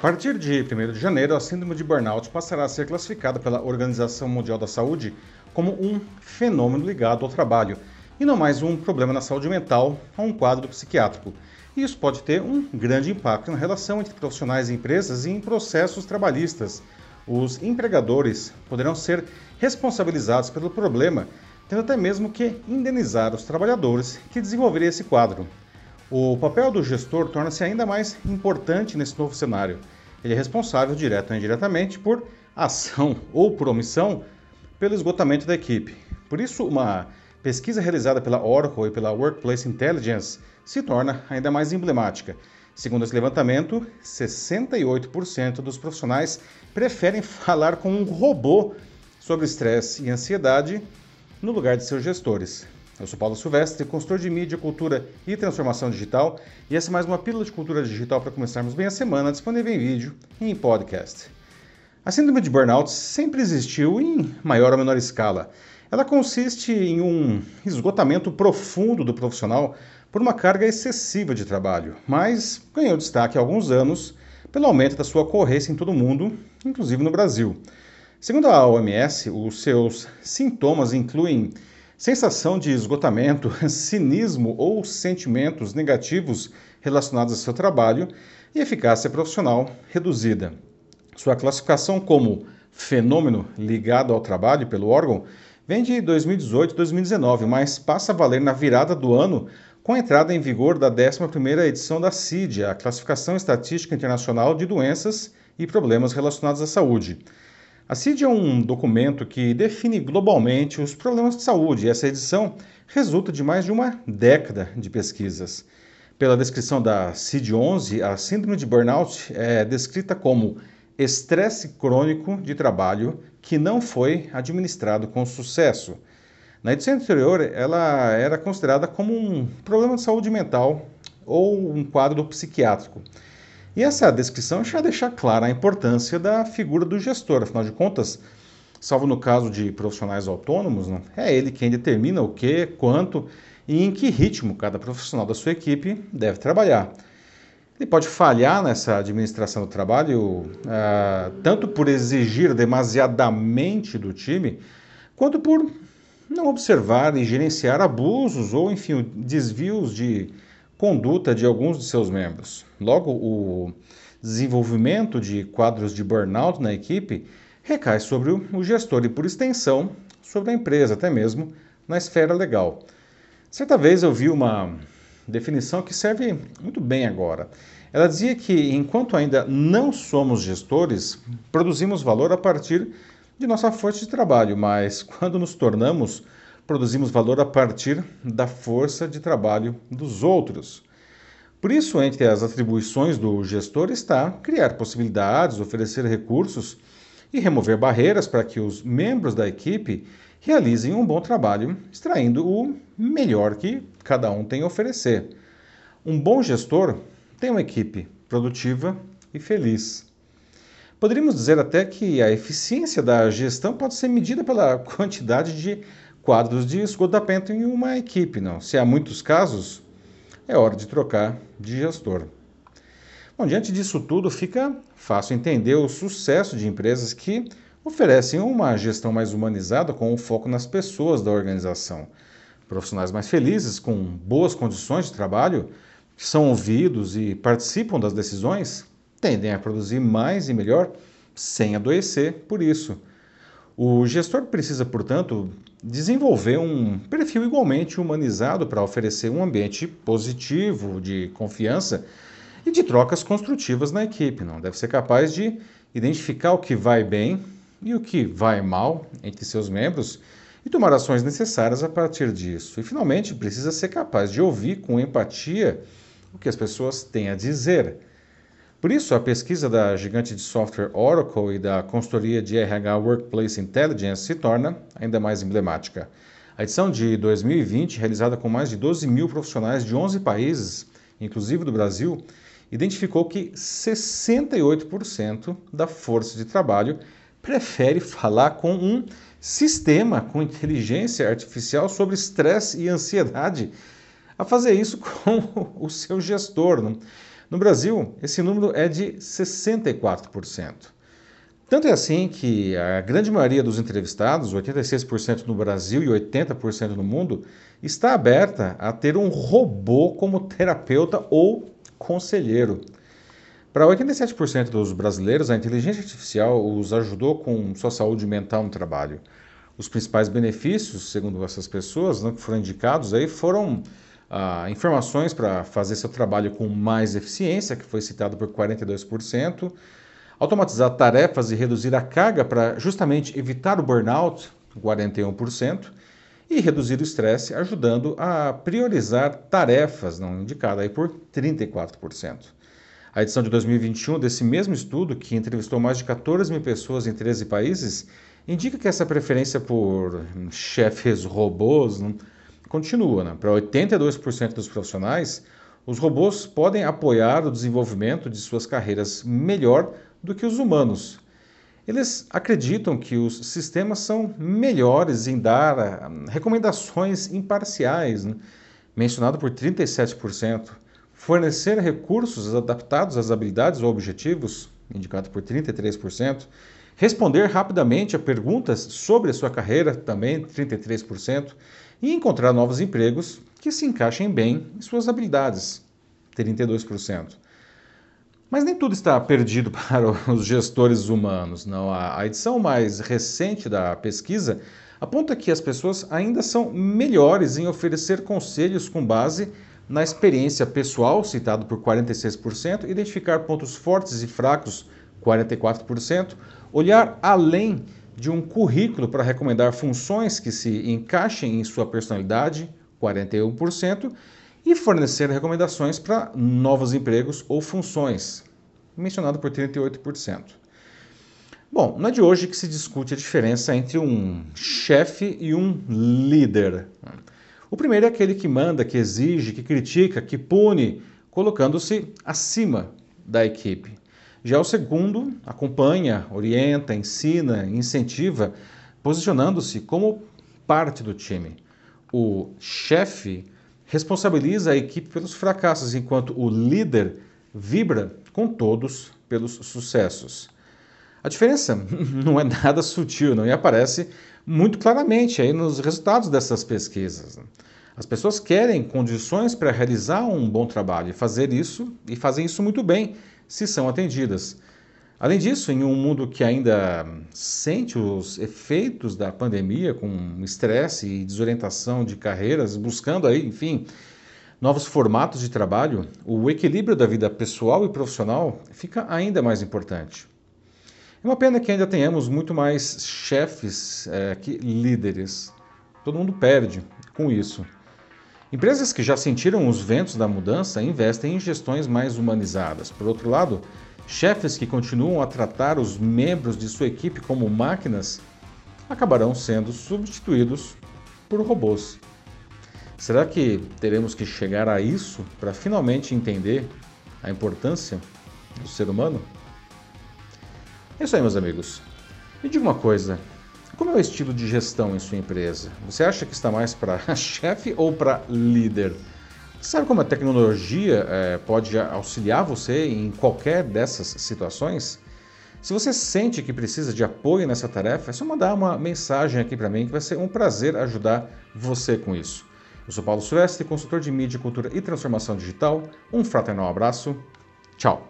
partir de 1 de janeiro, a síndrome de burnout passará a ser classificada pela Organização Mundial da Saúde como um fenômeno ligado ao trabalho e não mais um problema na saúde mental ou um quadro psiquiátrico. E isso pode ter um grande impacto na relação entre profissionais e empresas e em processos trabalhistas. Os empregadores poderão ser responsabilizados pelo problema, tendo até mesmo que indenizar os trabalhadores que desenvolverem esse quadro. O papel do gestor torna-se ainda mais importante nesse novo cenário. Ele é responsável, direto ou indiretamente, por ação ou por omissão pelo esgotamento da equipe. Por isso, uma pesquisa realizada pela Oracle e pela Workplace Intelligence se torna ainda mais emblemática. Segundo esse levantamento, 68% dos profissionais preferem falar com um robô sobre estresse e ansiedade no lugar de seus gestores. Eu sou Paulo Silvestre, consultor de mídia, cultura e transformação digital, e essa é mais uma pílula de cultura digital para começarmos bem a semana, disponível em vídeo e em podcast. A síndrome de burnout sempre existiu em maior ou menor escala. Ela consiste em um esgotamento profundo do profissional por uma carga excessiva de trabalho, mas ganhou destaque há alguns anos pelo aumento da sua ocorrência em todo o mundo, inclusive no Brasil. Segundo a OMS, os seus sintomas incluem sensação de esgotamento, cinismo ou sentimentos negativos relacionados ao seu trabalho e eficácia profissional reduzida. Sua classificação como fenômeno ligado ao trabalho pelo órgão vem de 2018 e 2019, mas passa a valer na virada do ano com a entrada em vigor da 11ª edição da CID, a Classificação Estatística Internacional de Doenças e Problemas Relacionados à Saúde. A CID é um documento que define globalmente os problemas de saúde e essa edição resulta de mais de uma década de pesquisas. Pela descrição da CID-11, a síndrome de burnout é descrita como estresse crônico de trabalho que não foi administrado com sucesso. Na edição anterior, ela era considerada como um problema de saúde mental ou um quadro psiquiátrico. E essa descrição já deixa clara a importância da figura do gestor, afinal de contas, salvo no caso de profissionais autônomos, né, é ele quem determina o que, quanto e em que ritmo cada profissional da sua equipe deve trabalhar. Ele pode falhar nessa administração do trabalho, uh, tanto por exigir demasiadamente do time, quanto por não observar e gerenciar abusos ou, enfim, desvios de conduta de alguns de seus membros. Logo, o desenvolvimento de quadros de burnout na equipe recai sobre o gestor e, por extensão, sobre a empresa, até mesmo na esfera legal. Certa vez eu vi uma definição que serve muito bem agora. Ela dizia que enquanto ainda não somos gestores, produzimos valor a partir de nossa fonte de trabalho, mas quando nos tornamos produzimos valor a partir da força de trabalho dos outros. Por isso, entre as atribuições do gestor está criar possibilidades, oferecer recursos e remover barreiras para que os membros da equipe realizem um bom trabalho, extraindo o melhor que cada um tem a oferecer. Um bom gestor tem uma equipe produtiva e feliz. Poderíamos dizer até que a eficiência da gestão pode ser medida pela quantidade de quadros de esgotamento em uma equipe. Não. Se há muitos casos, é hora de trocar de gestor. Bom, diante disso tudo, fica fácil entender o sucesso de empresas que oferecem uma gestão mais humanizada com o foco nas pessoas da organização. Profissionais mais felizes, com boas condições de trabalho, que são ouvidos e participam das decisões, tendem a produzir mais e melhor sem adoecer por isso. O gestor precisa, portanto, desenvolver um perfil igualmente humanizado para oferecer um ambiente positivo, de confiança e de trocas construtivas na equipe. Não deve ser capaz de identificar o que vai bem e o que vai mal entre seus membros e tomar ações necessárias a partir disso. E finalmente precisa ser capaz de ouvir com empatia o que as pessoas têm a dizer por isso, a pesquisa da gigante de software Oracle e da consultoria de RH Workplace Intelligence se torna ainda mais emblemática. A edição de 2020, realizada com mais de 12 mil profissionais de 11 países, inclusive do Brasil, identificou que 68% da força de trabalho prefere falar com um sistema com inteligência artificial sobre estresse e ansiedade a fazer isso com o seu gestor. Não? No Brasil, esse número é de 64%. Tanto é assim que a grande maioria dos entrevistados, 86% no Brasil e 80% no mundo, está aberta a ter um robô como terapeuta ou conselheiro. Para 87% dos brasileiros, a inteligência artificial os ajudou com sua saúde mental no trabalho. Os principais benefícios, segundo essas pessoas né, que foram indicados, aí foram ah, informações para fazer seu trabalho com mais eficiência, que foi citado por 42%, automatizar tarefas e reduzir a carga para justamente evitar o burnout, 41%, e reduzir o estresse, ajudando a priorizar tarefas não indicadas aí por 34%. A edição de 2021 desse mesmo estudo, que entrevistou mais de 14 mil pessoas em 13 países, indica que essa preferência por chefes robôs continua. Né? Para 82% dos profissionais, os robôs podem apoiar o desenvolvimento de suas carreiras melhor do que os humanos. Eles acreditam que os sistemas são melhores em dar ah, recomendações imparciais, né? mencionado por 37%, fornecer recursos adaptados às habilidades ou objetivos, indicado por 33%, responder rapidamente a perguntas sobre a sua carreira, também 33%, e encontrar novos empregos que se encaixem bem em suas habilidades, 32%. Mas nem tudo está perdido para os gestores humanos, não. A edição mais recente da pesquisa aponta que as pessoas ainda são melhores em oferecer conselhos com base na experiência pessoal, citado por 46%, identificar pontos fortes e fracos, 44%, olhar além de um currículo para recomendar funções que se encaixem em sua personalidade, 41%, e fornecer recomendações para novos empregos ou funções, mencionado por 38%. Bom, não é de hoje que se discute a diferença entre um chefe e um líder. O primeiro é aquele que manda, que exige, que critica, que pune, colocando-se acima da equipe. Já o segundo acompanha, orienta, ensina, incentiva, posicionando-se como parte do time. O chefe responsabiliza a equipe pelos fracassos, enquanto o líder vibra com todos pelos sucessos. A diferença não é nada sutil, não, e aparece muito claramente aí nos resultados dessas pesquisas. As pessoas querem condições para realizar um bom trabalho e fazer isso e fazem isso muito bem se são atendidas. Além disso, em um mundo que ainda sente os efeitos da pandemia, com estresse e desorientação de carreiras, buscando aí, enfim, novos formatos de trabalho, o equilíbrio da vida pessoal e profissional fica ainda mais importante. É uma pena que ainda tenhamos muito mais chefes é, que líderes. Todo mundo perde com isso. Empresas que já sentiram os ventos da mudança investem em gestões mais humanizadas. Por outro lado, chefes que continuam a tratar os membros de sua equipe como máquinas acabarão sendo substituídos por robôs. Será que teremos que chegar a isso para finalmente entender a importância do ser humano? É isso aí, meus amigos. Me diga uma coisa: como é o estilo de gestão em sua empresa? Você acha que está mais para chefe ou para líder? Sabe como a tecnologia é, pode auxiliar você em qualquer dessas situações? Se você sente que precisa de apoio nessa tarefa, é só mandar uma mensagem aqui para mim que vai ser um prazer ajudar você com isso. Eu sou Paulo Silvestre, consultor de mídia, cultura e transformação digital. Um fraternal abraço. Tchau.